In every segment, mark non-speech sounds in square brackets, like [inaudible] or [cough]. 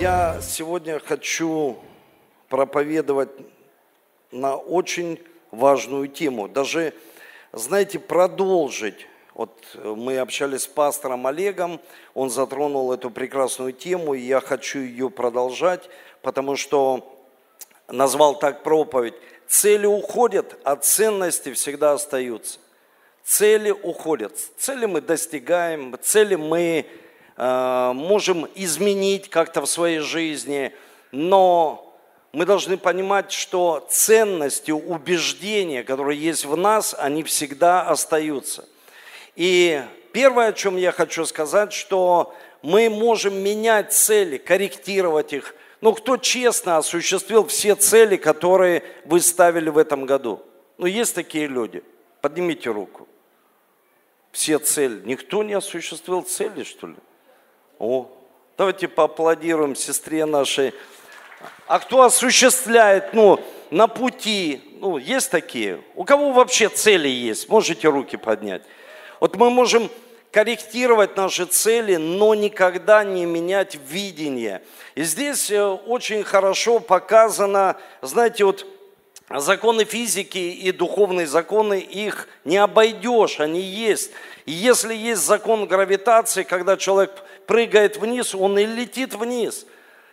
Я сегодня хочу проповедовать на очень важную тему. Даже, знаете, продолжить. Вот мы общались с пастором Олегом, он затронул эту прекрасную тему, и я хочу ее продолжать, потому что назвал так проповедь. Цели уходят, а ценности всегда остаются. Цели уходят. Цели мы достигаем, цели мы э, можем изменить как-то в своей жизни, но мы должны понимать, что ценности, убеждения, которые есть в нас, они всегда остаются. И первое, о чем я хочу сказать, что мы можем менять цели, корректировать их. Ну, кто честно осуществил все цели, которые вы ставили в этом году? Ну, есть такие люди. Поднимите руку. Все цели. Никто не осуществил цели, что ли? О, давайте поаплодируем сестре нашей. А кто осуществляет, ну, на пути, ну, есть такие? У кого вообще цели есть? Можете руки поднять. Вот мы можем корректировать наши цели, но никогда не менять видение. И здесь э, очень хорошо показано, знаете, вот законы физики и духовные законы, их не обойдешь, они есть. И если есть закон гравитации, когда человек прыгает вниз, он и летит вниз.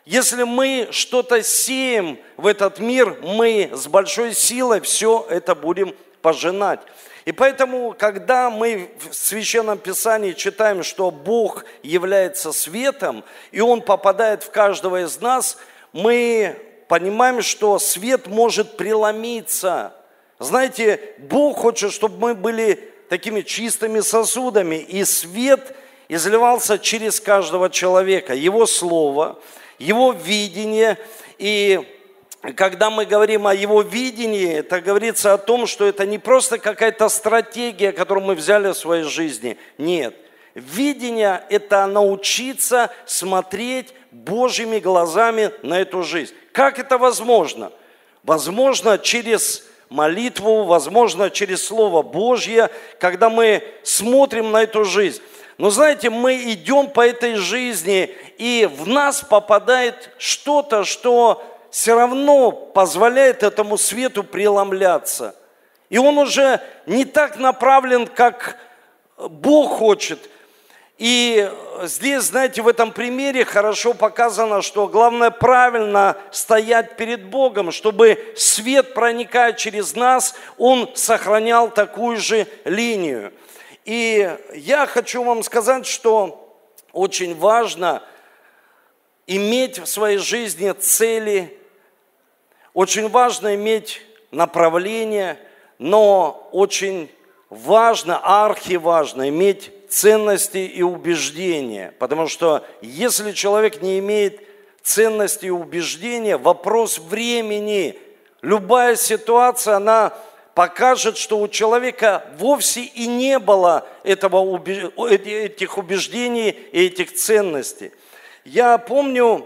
Если мы что-то сеем в этот мир, мы с большой силой все это будем пожинать. И поэтому, когда мы в Священном Писании читаем, что Бог является светом, и Он попадает в каждого из нас, мы понимаем, что свет может преломиться. Знаете, Бог хочет, чтобы мы были такими чистыми сосудами, и свет изливался через каждого человека. Его слово, его видение, и когда мы говорим о его видении, это говорится о том, что это не просто какая-то стратегия, которую мы взяли в своей жизни. Нет. Видение – это научиться смотреть Божьими глазами на эту жизнь. Как это возможно? Возможно, через молитву, возможно, через Слово Божье, когда мы смотрим на эту жизнь. Но знаете, мы идем по этой жизни, и в нас попадает что-то, что все равно позволяет этому свету преломляться. И он уже не так направлен, как Бог хочет. И здесь, знаете, в этом примере хорошо показано, что главное правильно стоять перед Богом, чтобы свет, проникая через нас, он сохранял такую же линию. И я хочу вам сказать, что очень важно иметь в своей жизни цели, очень важно иметь направление, но очень важно, архиважно иметь ценности и убеждения. Потому что если человек не имеет ценности и убеждения, вопрос времени, любая ситуация, она покажет, что у человека вовсе и не было этого, этих убеждений и этих ценностей. Я помню,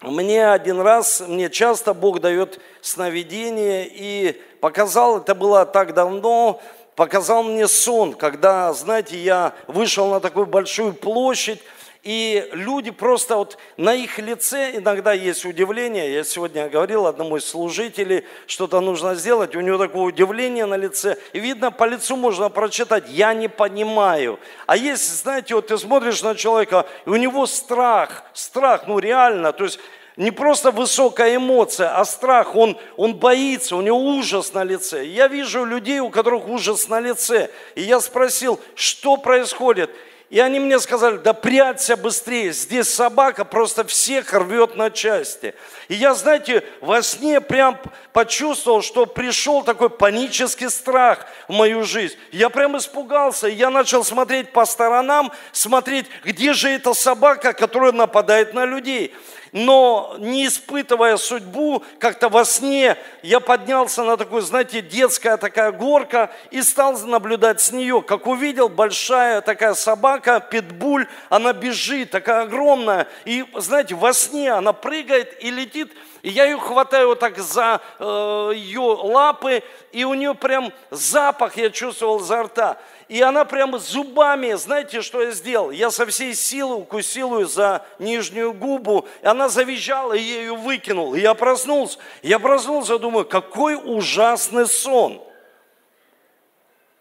мне один раз, мне часто Бог дает сновидение, и показал, это было так давно, показал мне сон, когда, знаете, я вышел на такую большую площадь, и люди просто вот на их лице иногда есть удивление. Я сегодня говорил одному из служителей, что-то нужно сделать, у него такое удивление на лице. И видно, по лицу можно прочитать, я не понимаю. А если, знаете, вот ты смотришь на человека, и у него страх, страх, ну реально, то есть не просто высокая эмоция, а страх, он, он боится, у него ужас на лице. Я вижу людей, у которых ужас на лице. И я спросил, что происходит? И они мне сказали, да прячься быстрее, здесь собака просто всех рвет на части. И я, знаете, во сне прям почувствовал, что пришел такой панический страх в мою жизнь. Я прям испугался, и я начал смотреть по сторонам, смотреть, где же эта собака, которая нападает на людей но не испытывая судьбу, как-то во сне я поднялся на такую, знаете, детская такая горка и стал наблюдать с нее. Как увидел, большая такая собака, питбуль, она бежит, такая огромная. И, знаете, во сне она прыгает и летит И я ее хватаю так за э, ее лапы, и у нее прям запах я чувствовал изо рта. И она прямо зубами, знаете, что я сделал? Я со всей силы укусил ее за нижнюю губу, и она завизжала, и я ее выкинул. И я проснулся. Я проснулся, думаю, какой ужасный сон.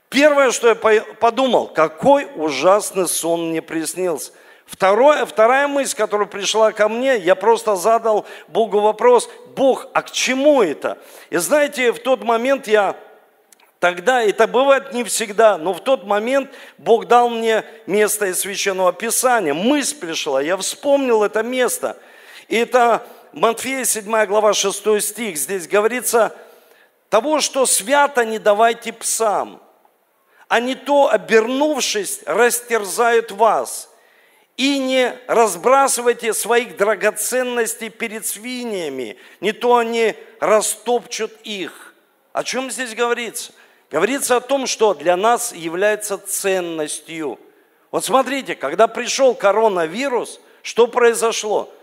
Первое, что я подумал, какой ужасный сон мне приснился. Второе, вторая мысль, которая пришла ко мне, я просто задал Богу вопрос, Бог, а к чему это? И знаете, в тот момент я Тогда, это бывает не всегда, но в тот момент Бог дал мне место из Священного Писания. Мысль пришла, я вспомнил это место. И это Матфея 7 глава 6 стих. Здесь говорится, того, что свято, не давайте псам, а не то, обернувшись, растерзают вас. И не разбрасывайте своих драгоценностей перед свиньями, не то они растопчут их. О чем здесь говорится? Говорится о том, что для нас является ценностью. Вот смотрите, когда пришел коронавирус, что произошло?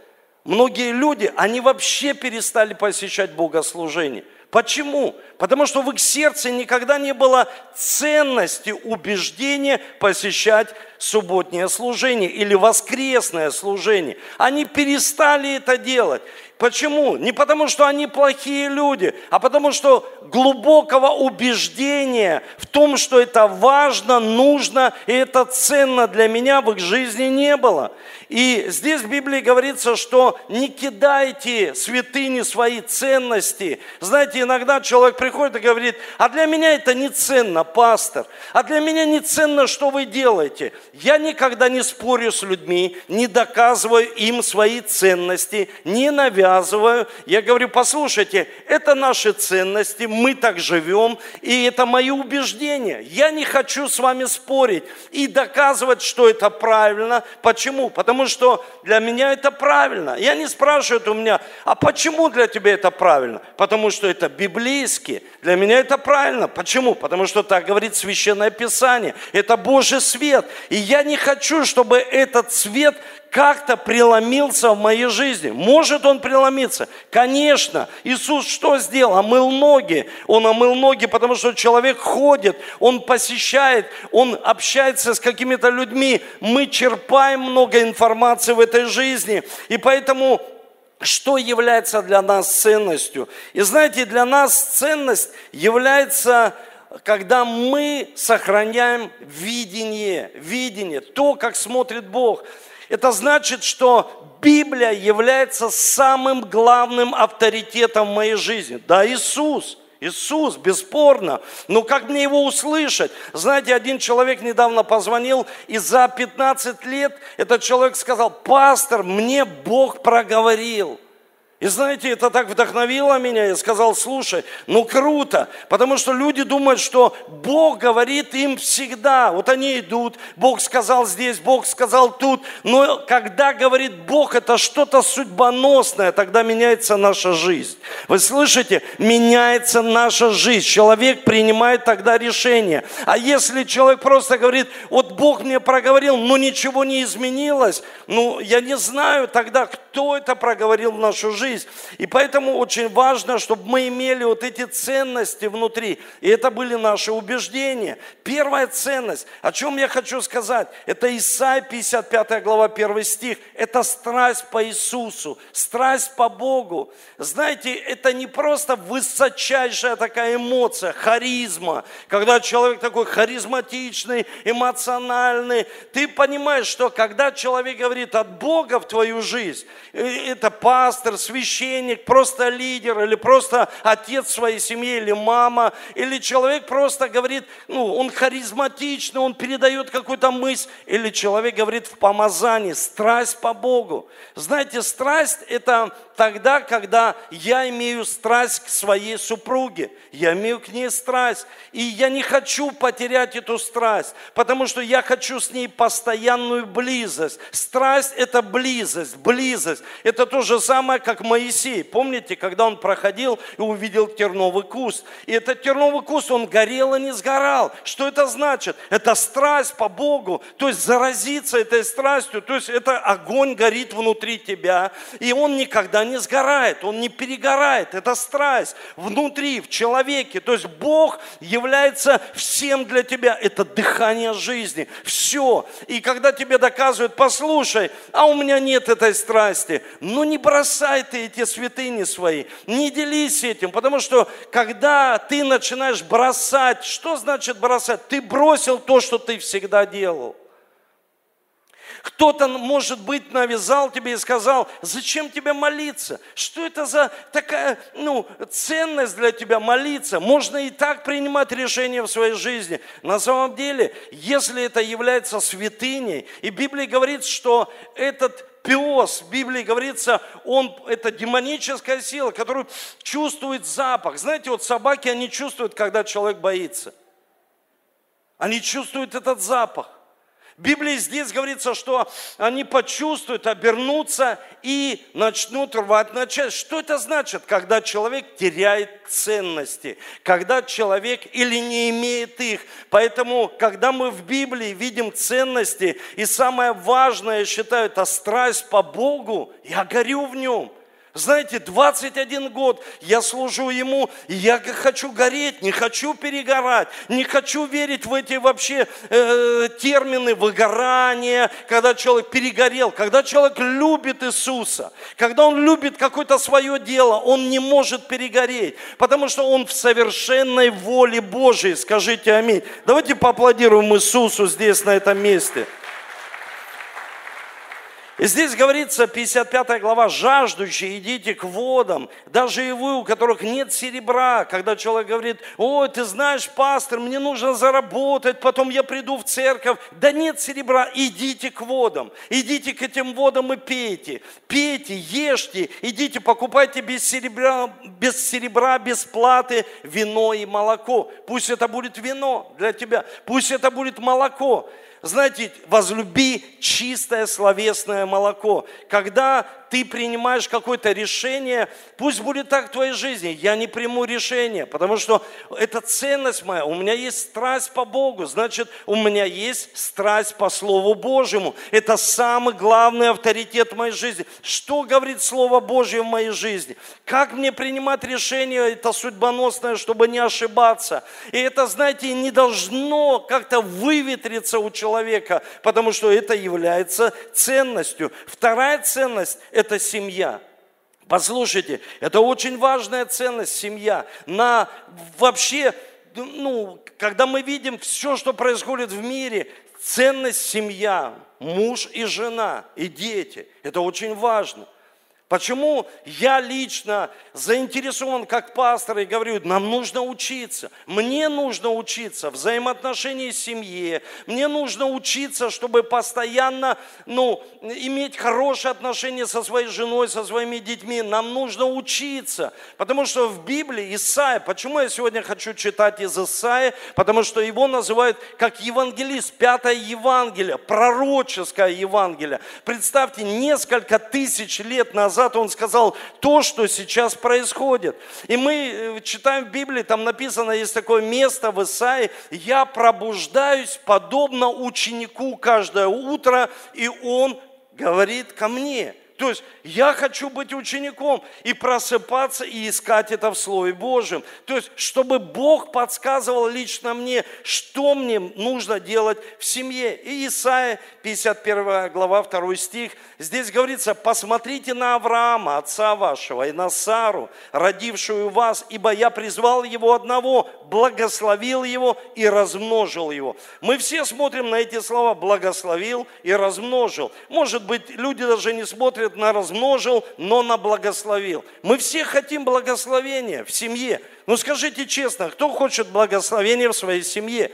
Многие люди, они вообще перестали посещать богослужение. Почему? Потому что в их сердце никогда не было ценности, убеждения посещать субботнее служение или воскресное служение. Они перестали это делать. Почему? Не потому, что они плохие люди, а потому, что глубокого убеждения в том, что это важно, нужно и это ценно для меня в их жизни не было. И здесь в Библии говорится, что не кидайте святыни свои ценности. Знаете, иногда человек приходит и говорит, а для меня это не ценно, пастор, а для меня не ценно, что вы делаете. Я никогда не спорю с людьми, не доказываю им свои ценности, не навязываю навязываю. Я говорю, послушайте, это наши ценности, мы так живем, и это мои убеждения. Я не хочу с вами спорить и доказывать, что это правильно. Почему? Потому что для меня это правильно. Я не спрашиваю у меня, а почему для тебя это правильно? Потому что это библейски. Для меня это правильно. Почему? Потому что так говорит Священное Писание. Это Божий свет. И я не хочу, чтобы этот свет как-то преломился в моей жизни. Может он преломиться? Конечно. Иисус что сделал? Омыл ноги. Он омыл ноги, потому что человек ходит, он посещает, он общается с какими-то людьми. Мы черпаем много информации в этой жизни. И поэтому что является для нас ценностью? И знаете, для нас ценность является когда мы сохраняем видение, видение, то, как смотрит Бог. Это значит, что Библия является самым главным авторитетом в моей жизни. Да, Иисус. Иисус, бесспорно. Но как мне его услышать? Знаете, один человек недавно позвонил, и за 15 лет этот человек сказал, пастор, мне Бог проговорил – и знаете, это так вдохновило меня. Я сказал, слушай, ну круто, потому что люди думают, что Бог говорит им всегда. Вот они идут, Бог сказал здесь, Бог сказал тут. Но когда говорит Бог, это что-то судьбоносное, тогда меняется наша жизнь. Вы слышите? Меняется наша жизнь. Человек принимает тогда решение. А если человек просто говорит, вот Бог мне проговорил, но ничего не изменилось, ну я не знаю тогда, кто это проговорил в нашу жизнь жизнь. И поэтому очень важно, чтобы мы имели вот эти ценности внутри. И это были наши убеждения. Первая ценность, о чем я хочу сказать, это Исайя 55 глава 1 стих. Это страсть по Иисусу, страсть по Богу. Знаете, это не просто высочайшая такая эмоция, харизма, когда человек такой харизматичный, эмоциональный. Ты понимаешь, что когда человек говорит от Бога в твою жизнь, э, это пастор, священник, священник, просто лидер, или просто отец своей семьи, или мама, или человек просто говорит, ну, он харизматичный, он передает какую-то мысль, или человек говорит в помазании, страсть по Богу. Знаете, страсть – это тогда, когда я имею страсть к своей супруге, я имею к ней страсть, и я не хочу потерять эту страсть, потому что я хочу с ней постоянную близость. Страсть – это близость, близость. Это то же самое, как Моисей. Помните, когда он проходил и увидел терновый куст. И этот терновый куст, он горел и не сгорал. Что это значит? Это страсть по Богу. То есть заразиться этой страстью. То есть это огонь горит внутри тебя. И он никогда не сгорает. Он не перегорает. Это страсть внутри, в человеке. То есть Бог является всем для тебя. Это дыхание жизни. Все. И когда тебе доказывают, послушай, а у меня нет этой страсти. Ну не бросай ты эти святыни свои. Не делись этим. Потому что когда ты начинаешь бросать, что значит бросать? Ты бросил то, что ты всегда делал. Кто-то, может быть, навязал тебе и сказал, зачем тебе молиться? Что это за такая ну, ценность для тебя молиться? Можно и так принимать решения в своей жизни. На самом деле, если это является святыней, и Библия говорит, что этот пес, в Библии говорится, он, это демоническая сила, которая чувствует запах. Знаете, вот собаки, они чувствуют, когда человек боится. Они чувствуют этот запах. Библии здесь говорится, что они почувствуют, обернутся и начнут рвать на части. Что это значит, когда человек теряет ценности, когда человек или не имеет их? Поэтому, когда мы в Библии видим ценности, и самое важное, я считаю, это страсть по Богу, я горю в нем – знаете, 21 год я служу Ему, и я хочу гореть, не хочу перегорать, не хочу верить в эти вообще э, термины выгорания, когда человек перегорел, когда человек любит Иисуса, когда он любит какое-то свое дело, он не может перегореть, потому что он в совершенной воле Божией, скажите аминь. Давайте поаплодируем Иисусу здесь, на этом месте. И здесь говорится, 55 глава, жаждущие, идите к водам, даже и вы, у которых нет серебра, когда человек говорит, ой, ты знаешь, пастор, мне нужно заработать, потом я приду в церковь, да нет серебра, идите к водам, идите к этим водам и пейте, пейте, ешьте, идите, покупайте без серебра, без серебра, без платы вино и молоко, пусть это будет вино для тебя, пусть это будет молоко, знаете, возлюби чистое словесное молоко. Когда ты принимаешь какое-то решение, пусть будет так в твоей жизни, я не приму решение, потому что это ценность моя, у меня есть страсть по Богу, значит, у меня есть страсть по Слову Божьему. Это самый главный авторитет в моей жизни. Что говорит Слово Божье в моей жизни? Как мне принимать решение, это судьбоносное, чтобы не ошибаться. И это, знаете, не должно как-то выветриться у человека, потому что это является ценностью. Вторая ценность это семья. Послушайте, это очень важная ценность семья. На вообще, ну, когда мы видим все, что происходит в мире, ценность семья, муж и жена, и дети, это очень важно. Почему я лично заинтересован как пастор и говорю, нам нужно учиться, мне нужно учиться взаимоотношения в семье, мне нужно учиться, чтобы постоянно ну, иметь хорошие отношения со своей женой, со своими детьми, нам нужно учиться, потому что в Библии Исаия, почему я сегодня хочу читать из Исаия, потому что его называют как евангелист, пятое Евангелие, пророческое Евангелие. Представьте, несколько тысяч лет назад назад он сказал то, что сейчас происходит. И мы э, читаем в Библии, там написано, есть такое место в Исаии, «Я пробуждаюсь подобно ученику каждое утро, и он говорит ко мне». То есть я хочу быть учеником и просыпаться и искать это в Слове Божьем. То есть, чтобы Бог подсказывал лично мне, что мне нужно делать в семье. И Исаия, 51 глава, 2 стих, здесь говорится, посмотрите на Авраама, отца вашего, и на Сару, родившую вас, ибо я призвал его одного, благословил его и размножил его. Мы все смотрим на эти слова, благословил и размножил. Может быть, люди даже не смотрят на размножил, но на благословил. Мы все хотим благословения в семье. Ну скажите честно, кто хочет благословения в своей семье?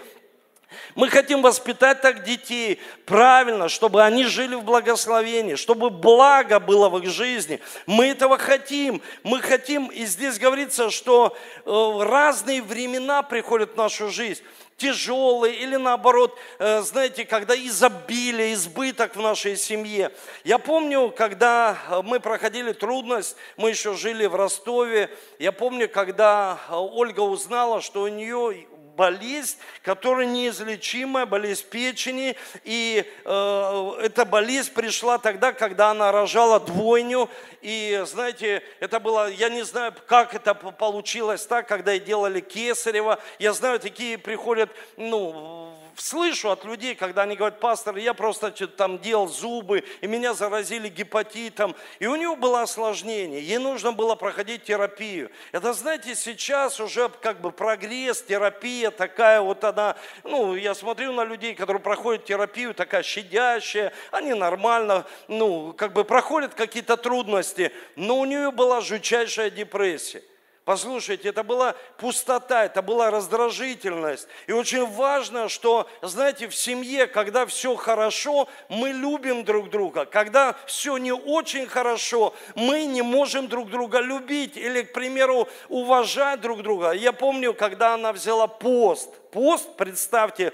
Мы хотим воспитать так детей правильно, чтобы они жили в благословении, чтобы благо было в их жизни. Мы этого хотим. Мы хотим, и здесь говорится, что э, разные времена приходят в нашу жизнь тяжелые или наоборот, э, знаете, когда изобилие, избыток в нашей семье. Я помню, когда мы проходили трудность, мы еще жили в Ростове, я помню, когда Ольга узнала, что у нее болезнь, которая неизлечимая, болезнь печени. И э, эта болезнь пришла тогда, когда она рожала двойню. И знаете, это было, я не знаю, как это получилось так, когда делали кесарево. Я знаю, такие приходят, ну, слышу от людей, когда они говорят, пастор, я просто там делал зубы, и меня заразили гепатитом. И у него было осложнение, ей нужно было проходить терапию. Это, знаете, сейчас уже как бы прогресс, терапия такая вот она, ну, я смотрю на людей, которые проходят терапию, такая щадящая, они нормально, ну, как бы проходят какие-то трудности, но у нее была жутчайшая депрессия. Послушайте, это была пустота, это была раздражительность. И очень важно, что, знаете, в семье, когда все хорошо, мы любим друг друга. Когда все не очень хорошо, мы не можем друг друга любить или, к примеру, уважать друг друга. Я помню, когда она взяла пост. Пост, представьте,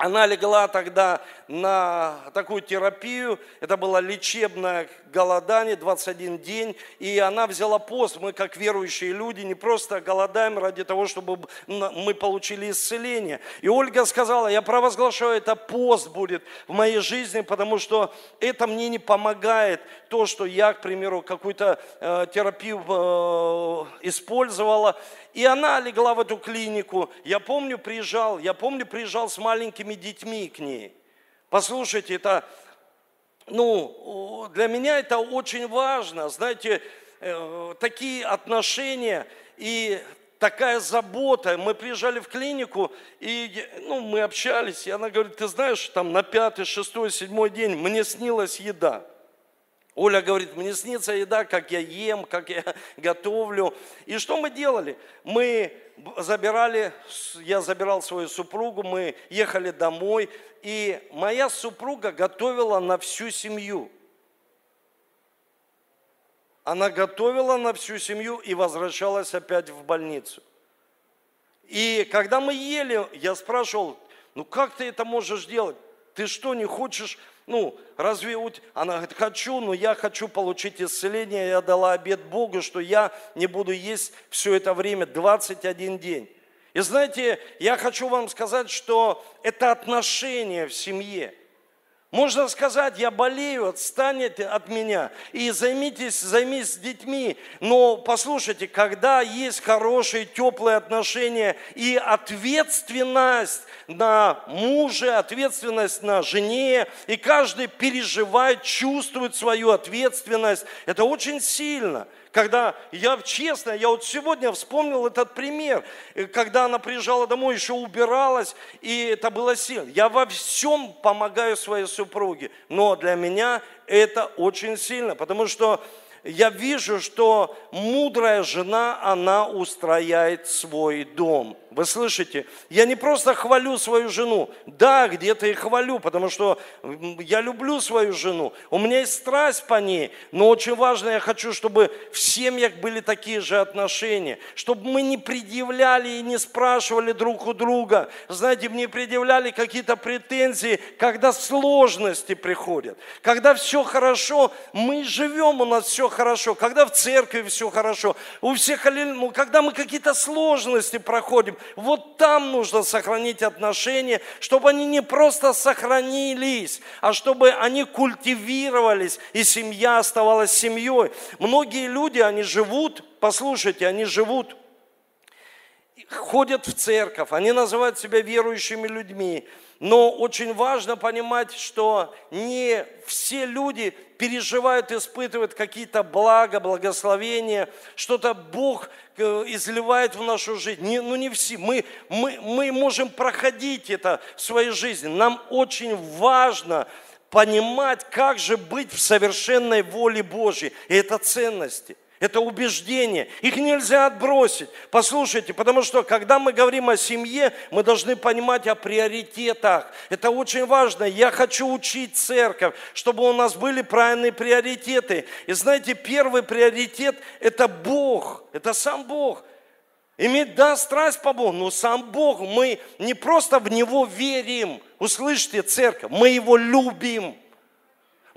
она легла тогда на такую терапию, это было лечебное голодание, 21 день, и она взяла пост. Мы, как верующие люди, не просто голодаем ради того, чтобы мы получили исцеление. И Ольга сказала, я провозглашаю, это пост будет в моей жизни, потому что это мне не помогает то, что я, к примеру, какую-то э, терапию э, использовала. И она легла в эту клинику. Я помню, приезжал, я помню, приезжал с маленькими детьми к ней. Послушайте, это, ну, для меня это очень важно. Знаете, э, такие отношения и такая забота. Мы приезжали в клинику, и ну, мы общались, и она говорит, ты знаешь, там на пятый, шестой, седьмой день мне снилась еда. Оля говорит, мне снится еда, как я ем, как я [laughs] готовлю. И что мы делали? Мы забирали, я забирал свою супругу, мы ехали домой, и моя супруга готовила на всю семью. Она готовила на всю семью и возвращалась опять в больницу. И когда мы ели, я спрашивал, ну как ты это можешь делать? Ты что, не хочешь ну, разве она говорит, хочу, но я хочу получить исцеление. Я дала обед Богу, что я не буду есть все это время, 21 день. И знаете, я хочу вам сказать, что это отношение в семье – можно сказать, я болею, отстанете от меня и займитесь, займись с детьми. Но послушайте, когда есть хорошие, теплые отношения и ответственность на муже, ответственность на жене, и каждый переживает, чувствует свою ответственность, это очень сильно – когда я честно, я вот сегодня вспомнил этот пример, э, когда она приезжала домой, еще убиралась, и это было сильно. Я во всем помогаю своей супруге, но для меня это очень сильно, потому что я вижу, что мудрая жена, она устрояет свой дом. Вы слышите? Я не просто хвалю свою жену. Да, где-то и хвалю, потому что я люблю свою жену. У меня есть страсть по ней. Но очень важно, я хочу, чтобы в семьях были такие же отношения. Чтобы мы не предъявляли и не спрашивали друг у друга. Знаете, мне предъявляли какие-то претензии, когда сложности приходят. Когда все хорошо, мы живем, у нас все хорошо. Когда в церкви все хорошо. У всех, ну, когда мы какие-то сложности проходим, вот там нужно сохранить отношения, чтобы они не просто сохранились, а чтобы они культивировались, и семья оставалась семьей. Многие люди, они живут, послушайте, они живут ходят в церковь, они называют себя верующими людьми, но очень важно понимать, что не все люди переживают, испытывают какие-то блага, благословения, что-то Бог э, изливает в нашу жизнь. Не, ну не все. Мы, мы, мы можем проходить это в своей жизни. Нам очень важно понимать, как же быть в совершенной воле Божьей. И это ценности. Это убеждения. Их нельзя отбросить. Послушайте, потому что когда мы говорим о семье, мы должны понимать о приоритетах. Это очень важно. Я хочу учить церковь, чтобы у нас были правильные приоритеты. И знаете, первый приоритет – это Бог. Это сам Бог. Иметь, да, страсть по Богу, но сам Бог, мы не просто в Него верим. Услышьте, церковь, мы Его любим.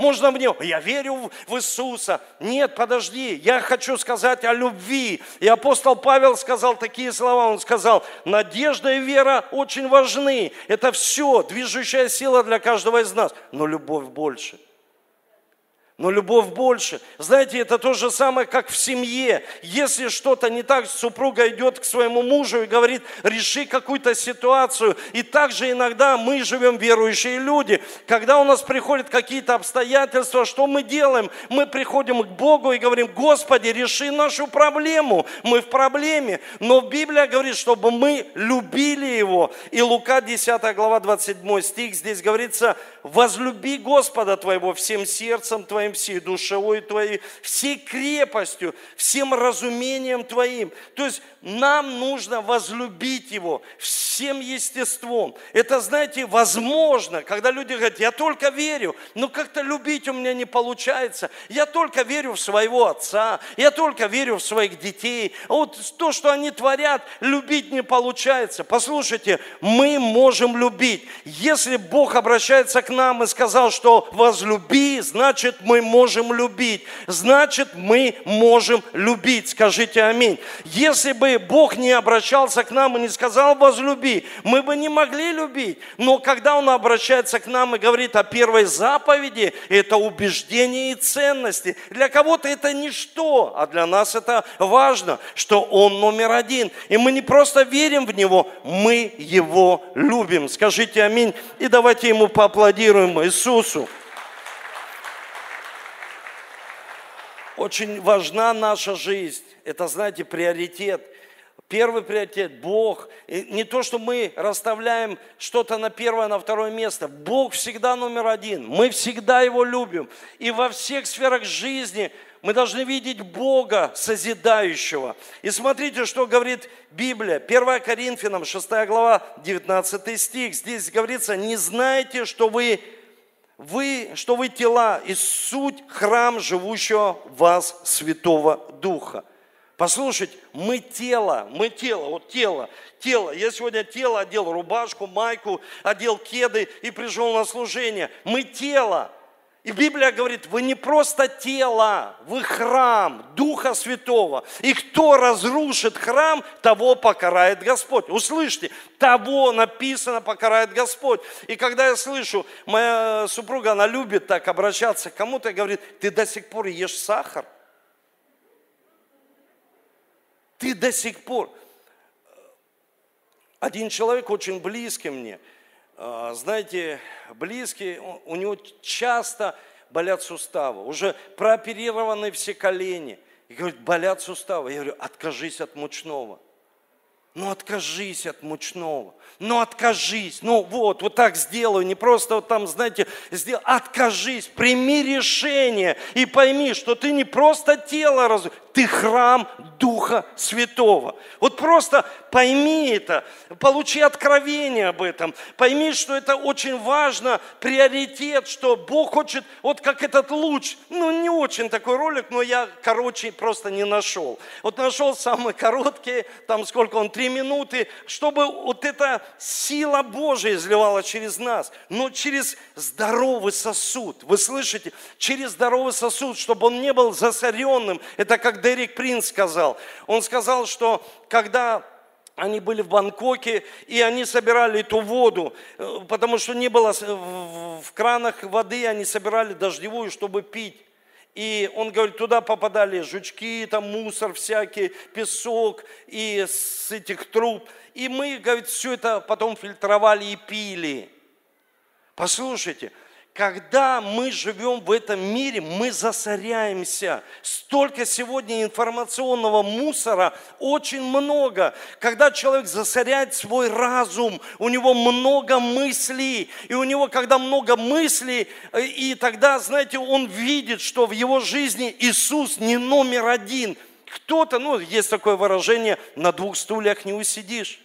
Можно него, я верю в Иисуса. Нет, подожди, я хочу сказать о любви. И апостол Павел сказал такие слова, он сказал, надежда и вера очень важны. Это все, движущая сила для каждого из нас, но любовь больше – но любовь больше. Знаете, это то же самое, как в семье. Если что-то не так, супруга идет к своему мужу и говорит, реши какую-то ситуацию. И также иногда мы живем верующие люди. Когда у нас приходят какие-то обстоятельства, что мы делаем? Мы приходим к Богу и говорим, Господи, реши нашу проблему. Мы в проблеме. Но Библия говорит, чтобы мы любили Его. И Лука 10 глава 27 стих, здесь говорится, возлюби Господа твоего всем сердцем твоим, твоим, всей душевой твоей, всей крепостью, всем разумением твоим. То есть нам нужно возлюбить Его всем естеством. Это, знаете, возможно, когда люди говорят, я только верю, но как-то любить у меня не получается. Я только верю в своего отца, я только верю в своих детей. А вот то, что они творят, любить не получается. Послушайте, мы можем любить. Если Бог обращается к нам и сказал, что возлюби, значит мы можем любить. Значит мы можем любить. Скажите аминь. Если бы Бог не обращался к нам и не сказал возлюби, мы бы не могли любить. Но когда Он обращается к нам и говорит о первой заповеди, это убеждение и ценности. Для кого-то это ничто, а для нас это важно, что Он номер один. И мы не просто верим в Него, мы Его любим. Скажите аминь. И давайте Ему поаплодируем, Иисусу. Очень важна наша жизнь. Это, знаете, приоритет. Первый приоритет – Бог. И не то, что мы расставляем что-то на первое, на второе место. Бог всегда номер один. Мы всегда Его любим. И во всех сферах жизни мы должны видеть Бога созидающего. И смотрите, что говорит Библия. 1 Коринфянам, 6 глава, 19 стих. Здесь говорится, не знаете, что вы, вы, что вы тела и суть храм живущего в вас Святого Духа. Послушайте, мы тело, мы тело, вот тело, тело. Я сегодня тело одел рубашку, майку, одел кеды и пришел на служение. Мы тело. И Библия говорит, вы не просто тело, вы храм Духа Святого. И кто разрушит храм, того покарает Господь. Услышьте, того написано покарает Господь. И когда я слышу, моя супруга, она любит так обращаться к кому-то и говорит, ты до сих пор ешь сахар. Ты до сих пор... Один человек очень близкий мне, знаете, близкий, у него часто болят суставы, уже прооперированы все колени. И говорит, болят суставы. Я говорю, откажись от мучного. Ну откажись от мучного. Ну откажись. Ну вот, вот так сделаю. Не просто вот там, знаете, сделай. Откажись. Прими решение. И пойми, что ты не просто тело раз ты храм Духа Святого. Вот просто пойми это, получи откровение об этом, пойми, что это очень важно, приоритет, что Бог хочет, вот как этот луч, ну не очень такой ролик, но я, короче, просто не нашел. Вот нашел самый короткий, там сколько он, три минуты, чтобы вот эта сила Божия изливала через нас, но через здоровый сосуд. Вы слышите? Через здоровый сосуд, чтобы он не был засоренным. Это как Дерек Принц сказал. Он сказал, что когда они были в Бангкоке, и они собирали эту воду, э, потому что не было в кранах воды, они собирали дождевую, чтобы пить. И он говорит, туда попадали жучки, там мусор всякий, песок и с этих труб. И мы, говорит, все это потом фильтровали и пили. Послушайте, когда мы живем в этом мире, мы засоряемся. Столько сегодня информационного мусора, очень много. Когда человек засоряет свой разум, у него много мыслей, и у него, когда много мыслей, и тогда, знаете, он видит, что в его жизни Иисус не номер один. Кто-то, ну, есть такое выражение, на двух стульях не усидишь.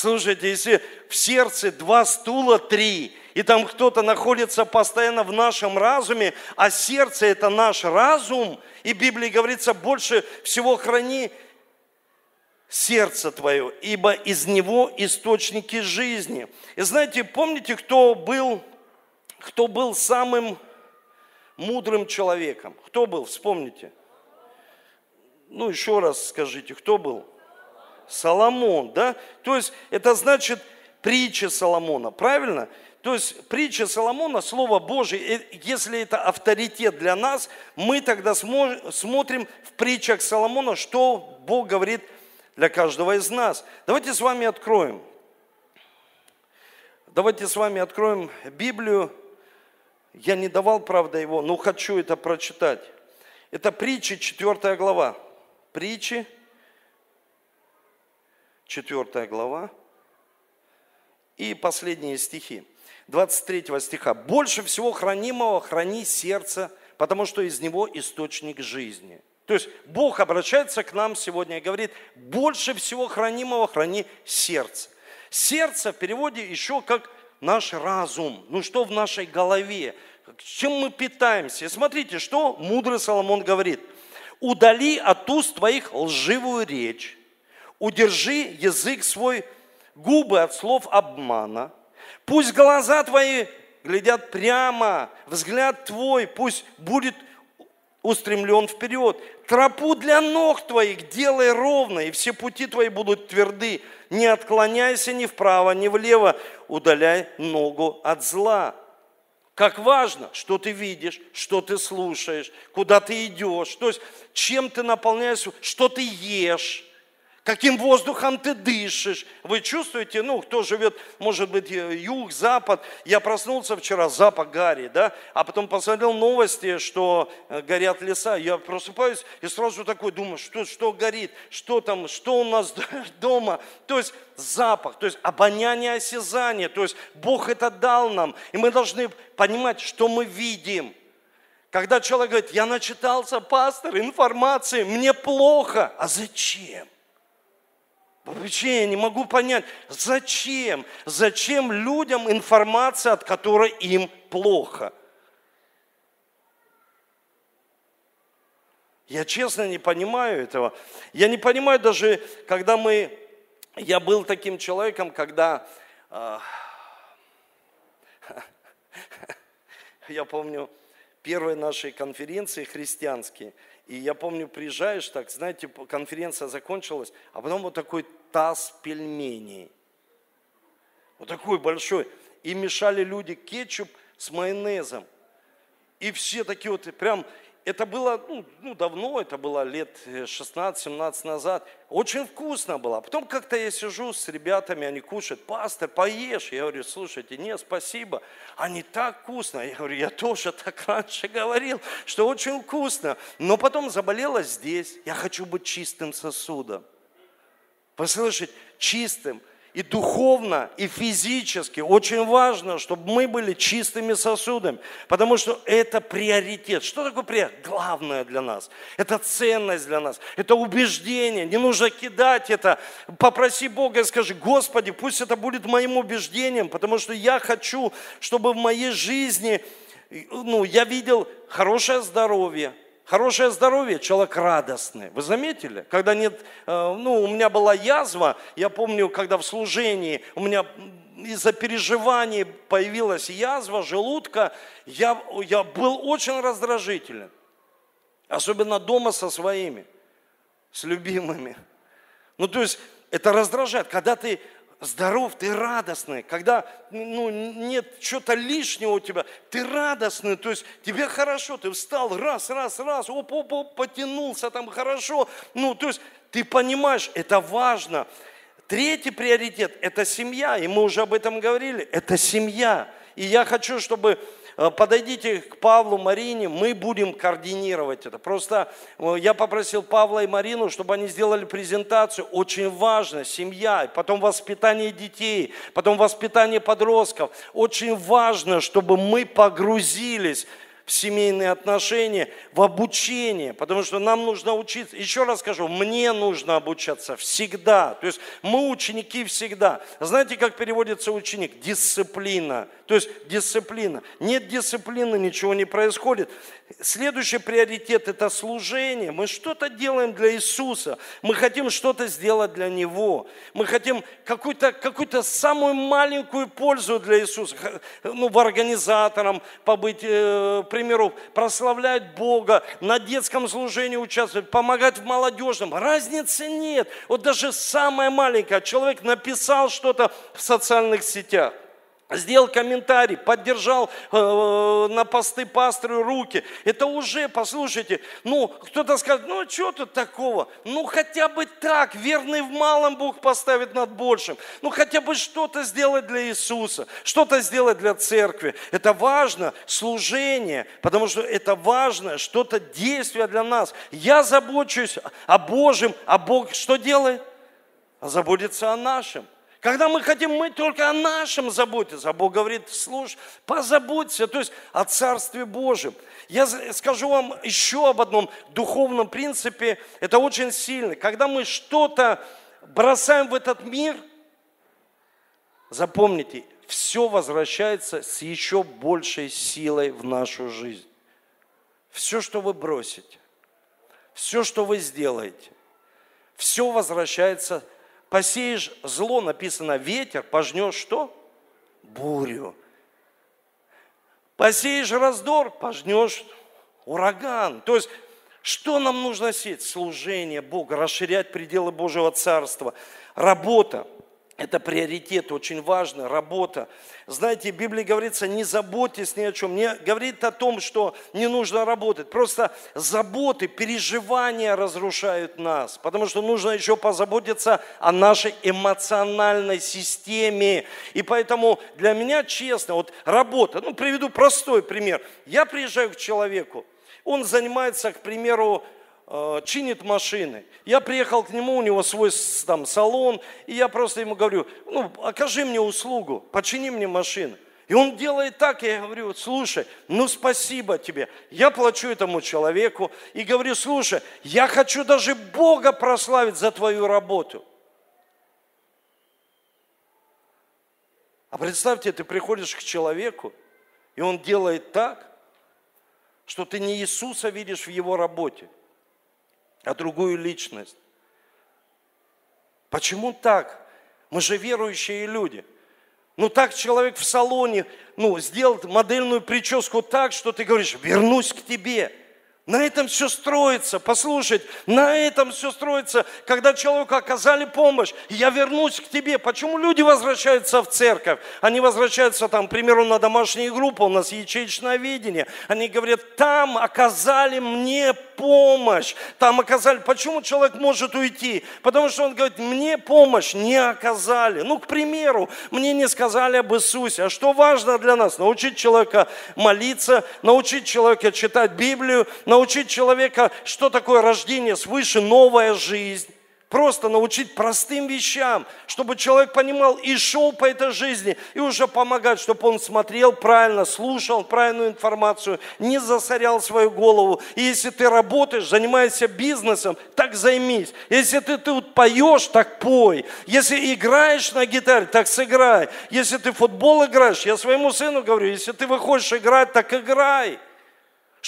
Слушайте, если в сердце два стула, три, и там кто-то находится постоянно в нашем разуме, а сердце это наш разум, и в Библии говорится, больше всего храни сердце твое, ибо из него источники жизни. И знаете, помните, кто был, кто был самым мудрым человеком? Кто был, вспомните. Ну, еще раз скажите, кто был? Соломон, да? То есть это значит притча Соломона, правильно? То есть притча Соломона, Слово Божие, э, если это авторитет для нас, мы тогда смотрим в притчах Соломона, что Бог говорит для каждого из нас. Давайте с вами откроем. Давайте с вами откроем Библию. Я не давал, правда, его, но хочу это прочитать. Это притча, 4 глава. Притчи, 4 глава и последние стихи. 23 стиха. «Больше всего хранимого храни сердце, потому что из него источник жизни». То есть Бог обращается к нам сегодня и говорит, больше всего хранимого храни сердце. Сердце в переводе еще как наш разум. Ну что в нашей голове? Чем мы питаемся? И смотрите, что мудрый Соломон говорит. «Удали от уст твоих лживую речь, удержи язык свой, губы от слов обмана. Пусть глаза твои глядят прямо, взгляд твой пусть будет устремлен вперед. Тропу для ног твоих делай ровно, и все пути твои будут тверды. Не отклоняйся ни вправо, ни влево, удаляй ногу от зла. Как важно, что ты видишь, что ты слушаешь, куда ты идешь, то есть чем ты наполняешься, что ты ешь каким воздухом ты дышишь. Вы чувствуете, ну, кто живет, может быть, э, юг, запад. Я проснулся вчера, запах гари, да, а потом посмотрел новости, что э, горят леса. Я просыпаюсь и сразу такой думаю, что, что горит, что там, что у нас [laughs] дома. То есть запах, то есть обоняние, осязание. То есть Бог это дал нам, и мы должны понимать, что мы видим. Когда человек говорит, я начитался, пастор, информации, мне плохо. А зачем? Вообще я не могу понять, зачем, зачем людям информация, от которой им плохо. Я честно не понимаю этого. Я не понимаю даже, когда мы... Я был таким человеком, когда... Э, [laughs] я помню, первой нашей конференции христианские, и я помню, приезжаешь так, знаете, конференция закончилась, а потом вот такой таз пельменей. Вот такой большой. И мешали люди кетчуп с майонезом. И все такие вот прям, это было ну, ну, давно, это было лет 16-17 назад. Очень вкусно было. Потом как-то я сижу с ребятами, они кушают, пастор, поешь. Я говорю, слушайте, нет, спасибо. Они так вкусно. Я говорю, я тоже так раньше говорил, что очень вкусно. Но потом заболела здесь. Я хочу быть чистым сосудом послушать, чистым. И духовно, и физически очень важно, чтобы мы были чистыми сосудами, потому что это приоритет. Что такое приоритет? Главное для нас. Это ценность для нас. Это убеждение. Не нужно кидать это. Попроси Бога и скажи, Господи, пусть это будет моим убеждением, потому что я хочу, чтобы в моей жизни, ну, я видел хорошее здоровье, Хорошее здоровье, человек радостный. Вы заметили? Когда нет, э, ну, у меня была язва, я помню, когда в служении у меня из-за переживаний появилась язва желудка, я, я был очень раздражителен. Особенно дома со своими, с любимыми. Ну, то есть, это раздражает, когда ты здоров, ты радостный, когда ну, нет чего-то лишнего у тебя, ты радостный, то есть тебе хорошо, ты встал раз, раз, раз, оп, оп, оп, потянулся там хорошо, ну, то есть ты понимаешь, это важно. Третий приоритет – это семья, и мы уже об этом говорили, это семья. И я хочу, чтобы подойдите к Павлу, Марине, мы будем координировать это. Просто э, я попросил Павла и Марину, чтобы они сделали презентацию. Очень важно, семья, потом воспитание детей, потом воспитание подростков. Очень важно, чтобы мы погрузились в семейные отношения, в обучение, потому что нам нужно учиться. Еще раз скажу, мне нужно обучаться всегда. То есть мы ученики всегда. Знаете, как переводится ученик? Дисциплина. То есть дисциплина. Нет дисциплины, ничего не происходит. Следующий приоритет – это служение. Мы что-то делаем для Иисуса. Мы хотим что-то сделать для Него. Мы хотим какую-то какую самую маленькую пользу для Иисуса. Ну, в организатором побыть, э, примеру, прославлять Бога, на детском служении участвовать, помогать в молодежном. Разницы нет. Вот даже самое маленькое. Человек написал что-то в социальных сетях – сделал комментарий, поддержал э, на посты пасторы руки. Это уже, послушайте, ну, кто-то скажет, ну, что тут такого? Ну, хотя бы так, верный в малом Бог поставит над большим. Ну, хотя бы что-то сделать для Иисуса, что-то сделать для церкви. Это важно, служение, потому что это важно, что-то действие для нас. Я забочусь о Божьем, а Бог что делает? Заботится о нашем. Когда мы хотим, мы только о нашем заботиться. А Бог говорит, слушай, позаботься, то есть о Царстве Божьем. Я скажу вам еще об одном духовном принципе. Это очень сильно. Когда мы что-то бросаем в этот мир, запомните, все возвращается с еще большей силой в нашу жизнь. Все, что вы бросите, все, что вы сделаете, все возвращается посеешь зло, написано ветер, пожнешь что? Бурю. Посеешь раздор, пожнешь ураган. То есть, что нам нужно сеять? Служение Бога, расширять пределы Божьего Царства, работа – это приоритет, очень важно, работа. Знаете, в Библии говорится, не заботьтесь ни о чем. Не говорит о том, что не нужно работать. Просто заботы, переживания разрушают нас. Потому что нужно еще позаботиться о нашей эмоциональной системе. И поэтому для меня, честно, вот работа, ну, приведу простой пример. Я приезжаю к человеку, он занимается, к примеру, Э, чинит машины. Я приехал к нему, у него свой там салон, и я просто ему говорю, ну, окажи мне услугу, почини мне машину. И он делает так, я говорю, слушай, ну спасибо тебе. Я плачу этому человеку и говорю, слушай, я хочу даже Бога прославить за твою работу. А представьте, ты приходишь к человеку, и он делает так, что ты не Иисуса видишь в его работе, а другую личность. Почему так? Мы же верующие люди. Ну так человек в салоне, ну, сделал модельную прическу так, что ты говоришь, вернусь к тебе. На этом все строится, послушать, на этом все строится, когда человеку оказали помощь, я вернусь к тебе. Почему люди возвращаются в церковь? Они возвращаются там, к примеру, на домашние группы, у нас ячеечное видение. Они говорят, там оказали мне помощь, там оказали. Почему человек может уйти? Потому что он говорит, мне помощь не оказали. Ну, к примеру, мне не сказали об Иисусе. А что важно для нас? Научить человека молиться, научить человека читать Библию, научить научить человека, что такое рождение свыше, новая жизнь. Просто научить простым вещам, чтобы человек понимал и шел по этой жизни, и уже помогать, чтобы он смотрел правильно, слушал правильную информацию, не засорял свою голову. И если ты работаешь, занимаешься бизнесом, так займись. Если ты тут поешь, так пой. Если играешь на гитаре, так сыграй. Если ты футбол играешь, я своему сыну говорю, если ты выходишь играть, так играй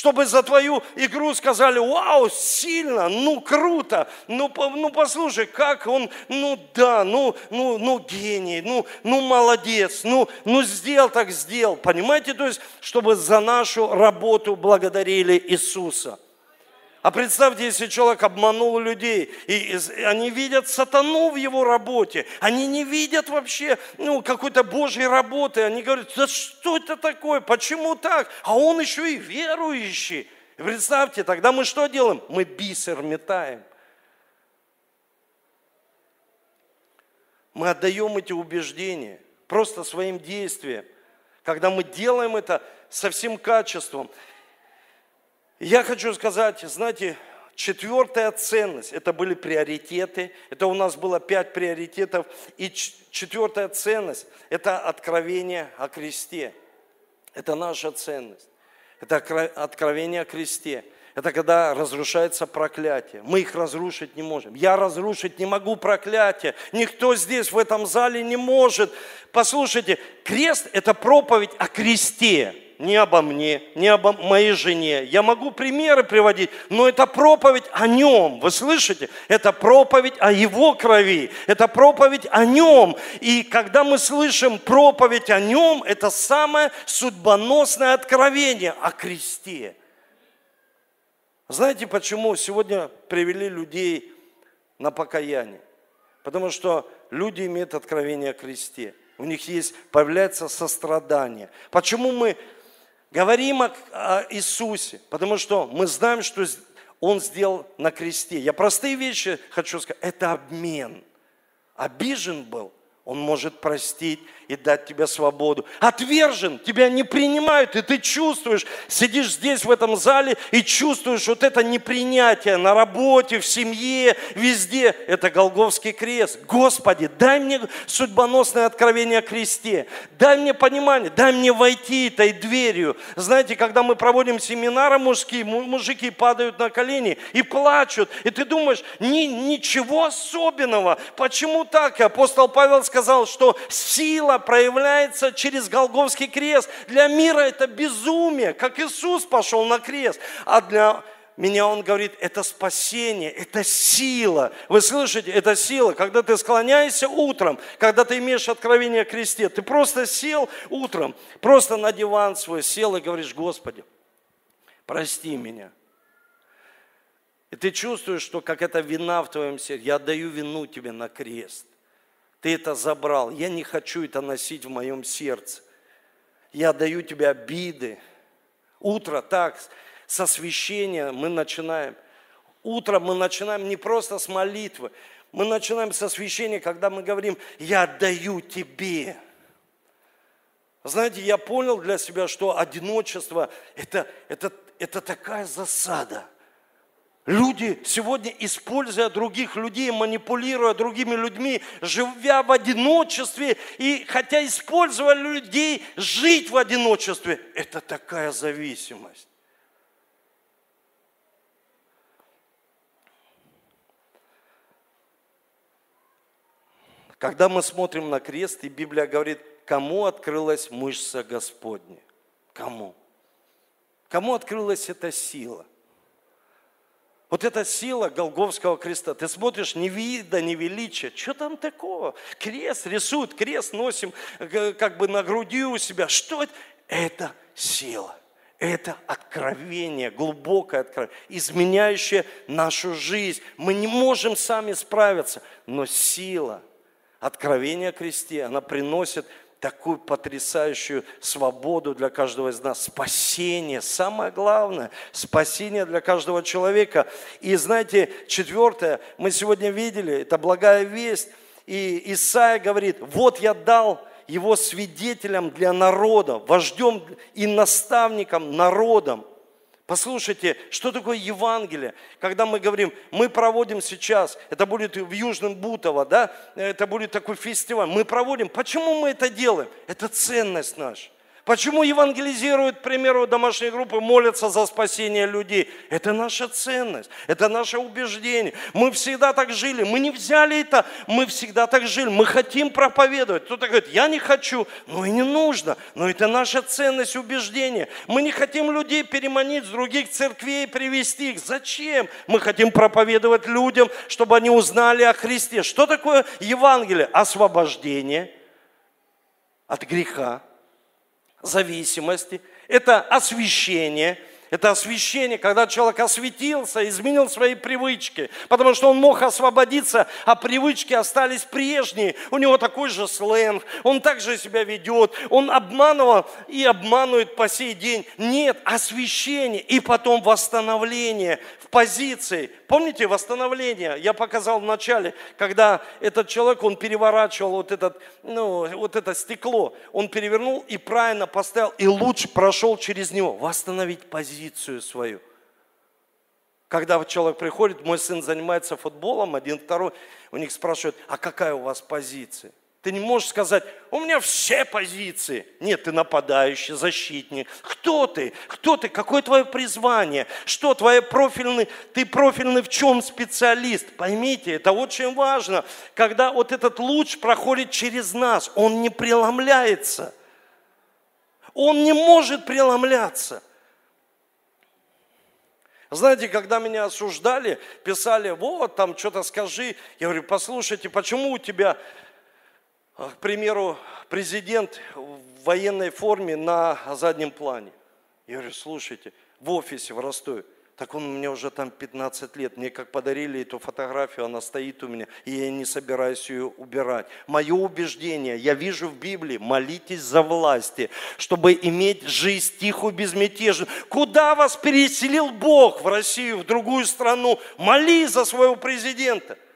чтобы за твою игру сказали, вау, сильно, ну круто, ну, ну послушай, как он, ну да, ну, ну, ну гений, ну, ну молодец, ну, ну сделал так сделал, понимаете, то есть, чтобы за нашу работу благодарили Иисуса – а представьте, если человек обманул людей, и они видят сатану в его работе, они не видят вообще ну, какой-то Божьей работы, они говорят, да что это такое, почему так? А он еще и верующий. Представьте, тогда мы что делаем? Мы бисер метаем. Мы отдаем эти убеждения просто своим действием – когда мы делаем это со всем качеством. Я хочу сказать, знаете, четвертая ценность, это были приоритеты, это у нас было пять приоритетов, и четвертая ценность, это откровение о кресте. Это наша ценность. Это откровение о кресте. Это когда разрушается проклятие. Мы их разрушить не можем. Я разрушить не могу проклятие. Никто здесь в этом зале не может. Послушайте, крест – это проповедь о кресте не обо мне, не обо моей жене. Я могу примеры приводить, но это проповедь о нем. Вы слышите? Это проповедь о его крови. Это проповедь о нем. И когда мы слышим проповедь о нем, это самое судьбоносное откровение о кресте. Знаете, почему сегодня привели людей на покаяние? Потому что люди имеют откровение о кресте. У них есть, появляется сострадание. Почему мы говорим о, о Иисусе? Потому что мы знаем, что Он сделал на кресте. Я простые вещи хочу сказать. Это обмен. Обижен был, Он может простить и дать тебе свободу. Отвержен, тебя не принимают, и ты чувствуешь, сидишь здесь в этом зале и чувствуешь вот это непринятие на работе, в семье, везде. Это Голговский крест. Господи, дай мне судьбоносное откровение о кресте. Дай мне понимание, дай мне войти этой дверью. Знаете, когда мы проводим семинары мужские, мужики падают на колени и плачут. И ты думаешь, ни, ничего особенного. Почему так? И апостол Павел сказал, что сила проявляется через Голговский крест. Для мира это безумие, как Иисус пошел на крест. А для меня он говорит, это спасение, это сила. Вы слышите, это сила. Когда ты склоняешься утром, когда ты имеешь откровение о кресте, ты просто сел утром, просто на диван свой сел и говоришь, Господи, прости меня. И ты чувствуешь, что как это вина в твоем сердце, я отдаю вину тебе на крест. Ты это забрал. Я не хочу это носить в моем сердце. Я даю тебе обиды. Утро так, со священия мы начинаем. Утром мы начинаем не просто с молитвы. Мы начинаем со священия, когда мы говорим, я отдаю тебе. Знаете, я понял для себя, что одиночество это, это, это такая засада – Люди сегодня, используя других людей, манипулируя другими людьми, живя в одиночестве и хотя используя людей, жить в одиночестве, это такая зависимость. Когда мы смотрим на крест, и Библия говорит, кому открылась мышца Господня? Кому? Кому открылась эта сила? Вот эта сила Голговского креста. Ты смотришь, ни вида, ни величия. Что там такого? Крест рисуют, крест носим как бы на груди у себя. Что это? Это сила. Это откровение, глубокое откровение, изменяющее нашу жизнь. Мы не можем сами справиться, но сила, откровения о кресте, она приносит такую потрясающую свободу для каждого из нас, спасение, самое главное, спасение для каждого человека. И знаете, четвертое, мы сегодня видели, это благая весть, и Исаия говорит, вот я дал его свидетелям для народа, вождем и наставником народом. Послушайте, что такое Евангелие? Когда мы говорим, мы проводим сейчас, это будет в Южном Бутово, да, это будет такой фестиваль, мы проводим. Почему мы это делаем? Это ценность наша. Почему евангелизируют, к примеру, домашние группы, молятся за спасение людей? Это наша ценность, это наше убеждение. Мы всегда так жили, мы не взяли это, мы всегда так жили, мы хотим проповедовать. Кто-то говорит, я не хочу, ну и не нужно, но это наша ценность, убеждение. Мы не хотим людей переманить с других церквей, привести их. Зачем? Мы хотим проповедовать людям, чтобы они узнали о Христе. Что такое Евангелие? Освобождение от греха, зависимости, это освящение, Это освящение, когда человек осветился, изменил свои привычки, потому что он мог освободиться, а привычки остались прежние. У него такой же сленг, он также себя ведет, он обманывал и обманывает по сей день. Нет, освящение и потом восстановление в позиции. Помните восстановление? Я показал в начале, когда этот человек, он переворачивал вот, этот, ну, вот это стекло, он перевернул и правильно поставил, и луч прошел через него. Восстановить позицию свою. Когда человек приходит, мой сын занимается футболом, один, второй, у них спрашивают, а какая у вас позиция? Ты не можешь сказать, у меня все позиции. Нет, ты нападающий, защитник. Кто ты? Кто ты? Какое твое призвание? Что твое профильный? Ты профильный в чем специалист? Поймите, это очень важно. Когда вот этот луч проходит через нас, он не преломляется. Он не может преломляться. Знаете, когда меня осуждали, писали, вот там что-то скажи, я говорю, послушайте, почему у тебя, к примеру, президент в военной форме на заднем плане? Я говорю, слушайте, в офисе в Ростове, так он мне уже там 15 лет. Мне как подарили эту фотографию, она стоит у меня, и я не собираюсь ее убирать. Мое убеждение, я вижу в Библии, молитесь за власти, чтобы иметь жизнь тихую, безмятежную. Куда вас переселил Бог в Россию, в другую страну? Молись за своего президента –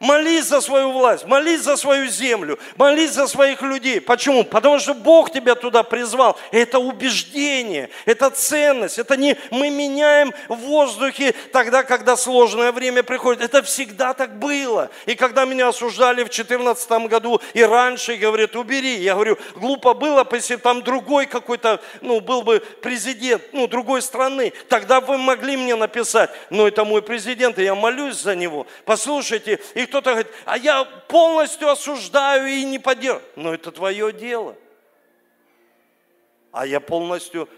Молись за свою власть, молись за свою землю, молись за своих людей. Почему? Потому что Бог тебя туда призвал. Это убеждение, это ценность. Это не мы меняем в воздухе тогда, когда сложное время приходит. Это всегда так было. И когда меня осуждали в 2014 году и раньше, говорят, убери. Я говорю, глупо было, если там другой какой-то, ну, был бы президент, ну, другой страны. Тогда вы могли мне написать, но это мой президент, и я молюсь за него. Послушайте, и кто-то говорит, а я полностью осуждаю и не поддерживаю. Но это твое дело. А я полностью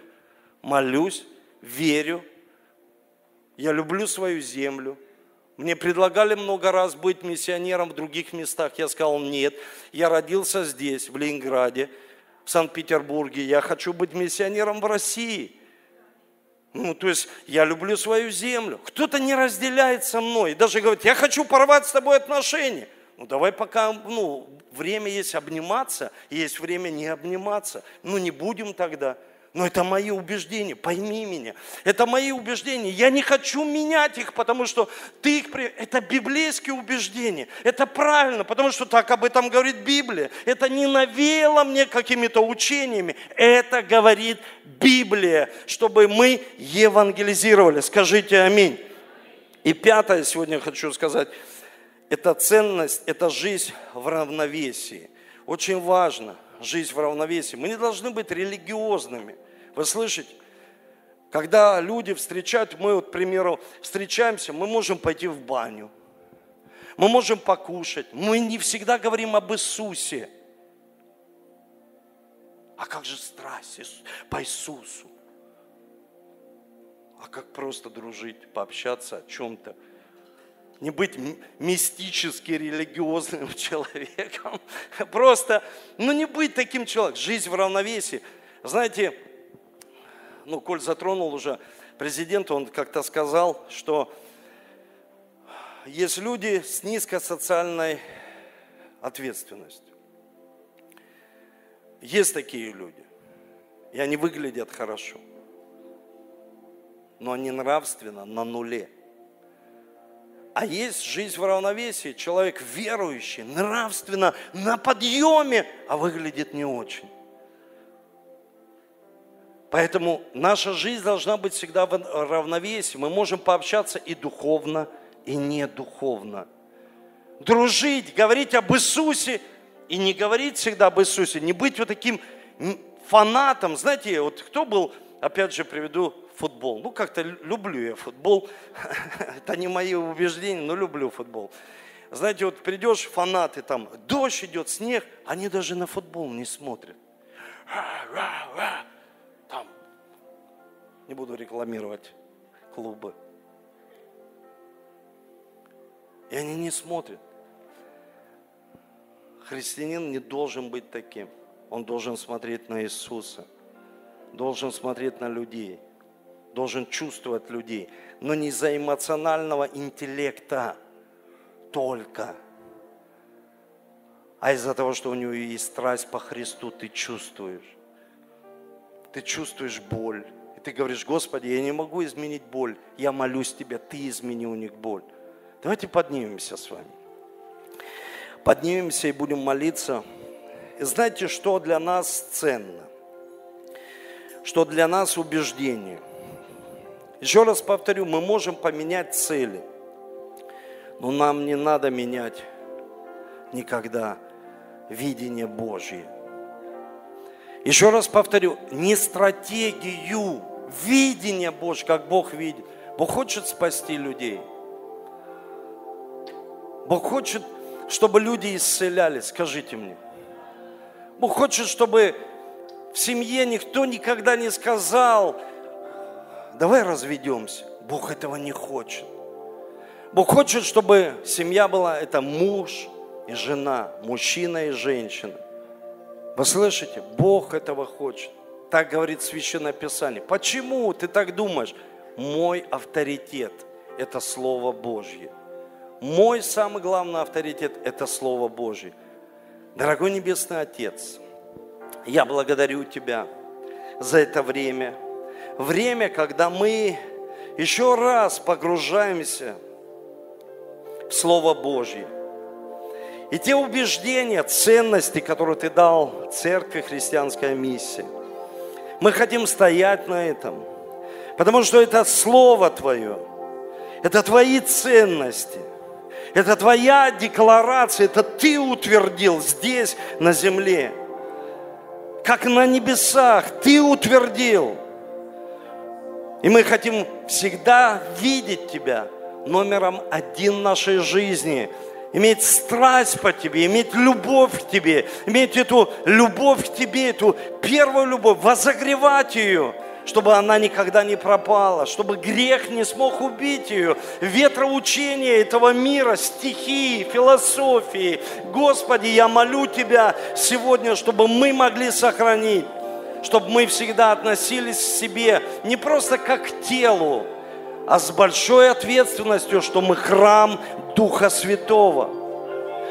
молюсь, верю. Я люблю свою землю. Мне предлагали много раз быть миссионером в других местах. Я сказал, нет, я родился здесь, в Ленинграде, в Санкт-Петербурге. Я хочу быть миссионером в России. Ну, то есть я люблю свою землю. Кто-то не разделяет со мной. Даже говорит, я хочу порвать с тобой отношения. Ну, давай пока, ну, время есть обниматься, есть время не обниматься. Ну, не будем тогда. Но это мои убеждения, пойми меня. Это мои убеждения. Я не хочу менять их, потому что ты их... Это библейские убеждения. Это правильно, потому что так об этом говорит Библия. Это не навеяло мне какими-то учениями. Это говорит Библия, чтобы мы евангелизировали. Скажите аминь. И пятое сегодня хочу сказать. Это ценность, это жизнь в равновесии. Очень важно – жизнь в равновесии. Мы не должны быть религиозными. Вы слышите? Когда люди встречают, мы, вот, к примеру, встречаемся, мы можем пойти в баню, мы можем покушать. Мы не всегда говорим об Иисусе. А как же страсть по Иисусу? А как просто дружить, пообщаться о чем-то? не быть мистически религиозным [laughs] человеком. Просто, ну не быть таким человеком. Жизнь в равновесии. Знаете, ну, Коль затронул уже президент, он как-то сказал, что есть люди с низкой социальной ответственностью. Есть такие люди. И они выглядят хорошо. Но они нравственно на нуле. А есть жизнь в равновесии. Человек верующий, нравственно, на подъеме, а выглядит не очень. Поэтому наша жизнь должна быть всегда в равновесии. Мы можем пообщаться и духовно, и не духовно. Дружить, говорить об Иисусе и не говорить всегда об Иисусе. Не быть вот таким фанатом. Знаете, вот кто был, опять же, приведу футбол. Ну, как-то люблю я футбол. [laughs] Это не мои убеждения, но люблю футбол. Знаете, вот придешь, фанаты там, дождь идет, снег, они даже на футбол не смотрят. Не буду рекламировать клубы. И они не смотрят. Христианин не должен быть таким. Он должен смотреть на Иисуса, должен смотреть на людей – должен чувствовать людей, но не из-за эмоционального интеллекта только, а из-за того, что у него есть страсть по Христу, ты чувствуешь. Ты чувствуешь боль. Ты говоришь, Господи, я не могу изменить боль. Я молюсь Тебе, Ты измени у них боль. Давайте поднимемся с вами. Поднимемся и будем молиться. И знаете, что для нас ценно? Что для нас убеждение – еще раз повторю, мы можем поменять цели, но нам не надо менять никогда видение Божье. Еще раз повторю, не стратегию, видение Божье, как Бог видит. Бог хочет спасти людей. Бог хочет, чтобы люди исцелялись, скажите мне. Бог хочет, чтобы в семье никто никогда не сказал, давай разведемся. Бог этого не хочет. Бог хочет, чтобы семья была, это муж и жена, мужчина и женщина. Вы слышите? Бог этого хочет. Так говорит Священное Писание. Почему ты так думаешь? Мой авторитет – это Слово Божье. Мой самый главный авторитет – это Слово Божье. Дорогой Небесный Отец, я благодарю Тебя за это время – время, когда мы еще раз погружаемся в Слово Божье. И те убеждения, ценности, которые ты дал церкви христианская миссия, мы хотим стоять на этом, потому что это Слово Твое, это Твои ценности, это Твоя декларация, это Ты утвердил здесь, на земле, как на небесах, Ты утвердил – и мы хотим всегда видеть Тебя номером один нашей жизни, иметь страсть по Тебе, иметь любовь к Тебе, иметь эту любовь к Тебе, эту первую любовь, возогревать ее, чтобы она никогда не пропала, чтобы грех не смог убить ее, ветроучения этого мира, стихии, философии. Господи, я молю Тебя сегодня, чтобы мы могли сохранить чтобы мы всегда относились к себе не просто как к телу, а с большой ответственностью, что мы храм Духа Святого.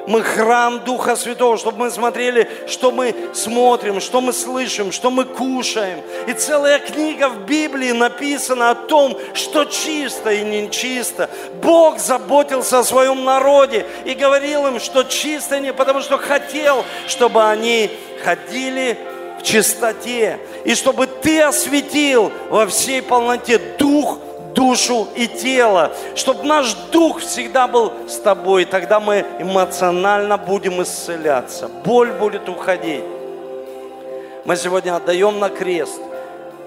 Мы храм Духа Святого, чтобы мы смотрели, что мы смотрим, что мы слышим, что мы кушаем. И целая книга в Библии написана о том, что чисто и нечисто. Бог заботился о своем народе и говорил им, что чисто не потому, что хотел, чтобы они ходили в чистоте, и чтобы Ты осветил во всей полноте дух, душу и тело, чтобы наш дух всегда был с Тобой, тогда мы эмоционально будем исцеляться, боль будет уходить. Мы сегодня отдаем на крест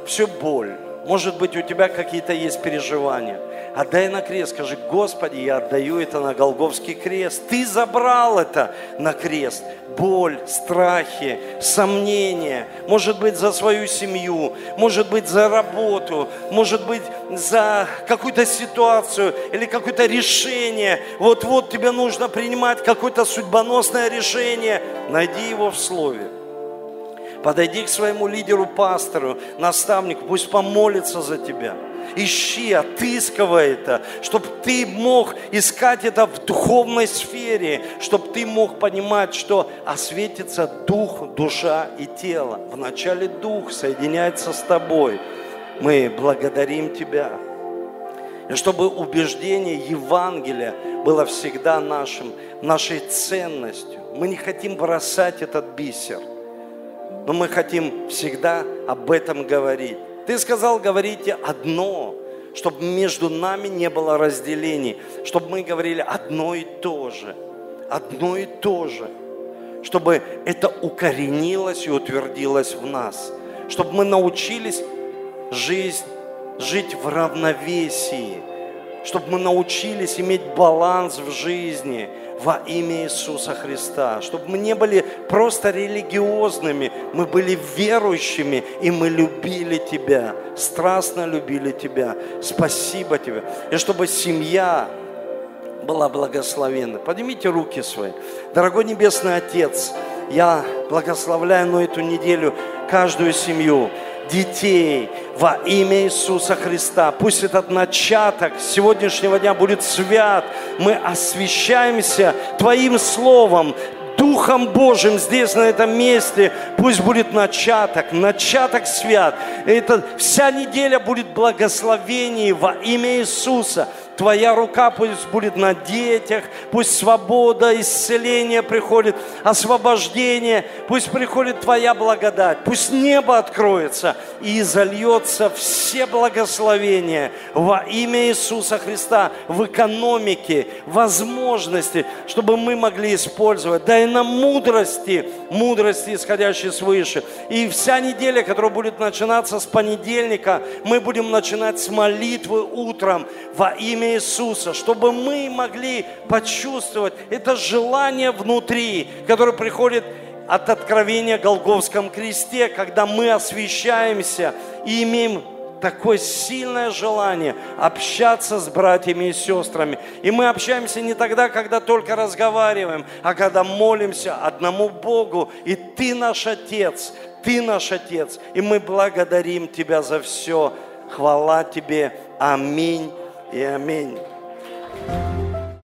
всю боль. Может быть, у тебя какие-то есть переживания – отдай на крест, скажи, Господи, я отдаю это на Голговский крест. Ты забрал это на крест. Боль, страхи, сомнения, может быть, за свою семью, может быть, за работу, может быть, за какую-то ситуацию или какое-то решение. Вот-вот тебе нужно принимать какое-то судьбоносное решение. Найди его в Слове. Подойди к своему лидеру, пастору, наставнику, пусть помолится за тебя – ищи, отыскивай это, чтобы ты мог искать это в духовной сфере, чтобы ты мог понимать, что осветится дух, душа и тело. Вначале дух соединяется с тобой. Мы благодарим Тебя. И чтобы убеждение Евангелия было всегда нашим, нашей ценностью. Мы не хотим бросать этот бисер, но мы хотим всегда об этом говорить. Ты сказал, говорите одно, чтобы между нами не было разделений, чтобы мы говорили одно и то же, одно и то же, чтобы это укоренилось и утвердилось в нас, чтобы мы научились жизнь, жить в равновесии, чтобы мы научились иметь баланс в жизни – во имя Иисуса Христа, чтобы мы не были просто религиозными, мы были верующими, и мы любили Тебя, страстно любили Тебя. Спасибо Тебе. И чтобы семья была благословена. Поднимите руки свои. Дорогой Небесный Отец, я благословляю на эту неделю каждую семью. Детей во имя Иисуса Христа. Пусть этот начаток сегодняшнего дня будет свят. Мы освящаемся Твоим Словом, Духом Божьим здесь, на этом месте, пусть будет начаток, начаток свят. Это вся неделя будет благословений во имя Иисуса. Твоя рука пусть будет на детях, пусть свобода, исцеление приходит, освобождение, пусть приходит Твоя благодать, пусть небо откроется и зальется все благословения во имя Иисуса Христа в экономике, возможности, чтобы мы могли использовать. Дай нам мудрости, мудрости, исходящей свыше. И вся неделя, которая будет начинаться с понедельника, мы будем начинать с молитвы утром во имя имя Иисуса, чтобы мы могли почувствовать это желание внутри, которое приходит от откровения Голговском кресте, когда мы освещаемся и имеем такое сильное желание общаться с братьями и сестрами. И мы общаемся не тогда, когда только разговариваем, а когда молимся одному Богу. И Ты наш Отец, Ты наш Отец. И мы благодарим Тебя за все. Хвала Тебе. Аминь и аминь.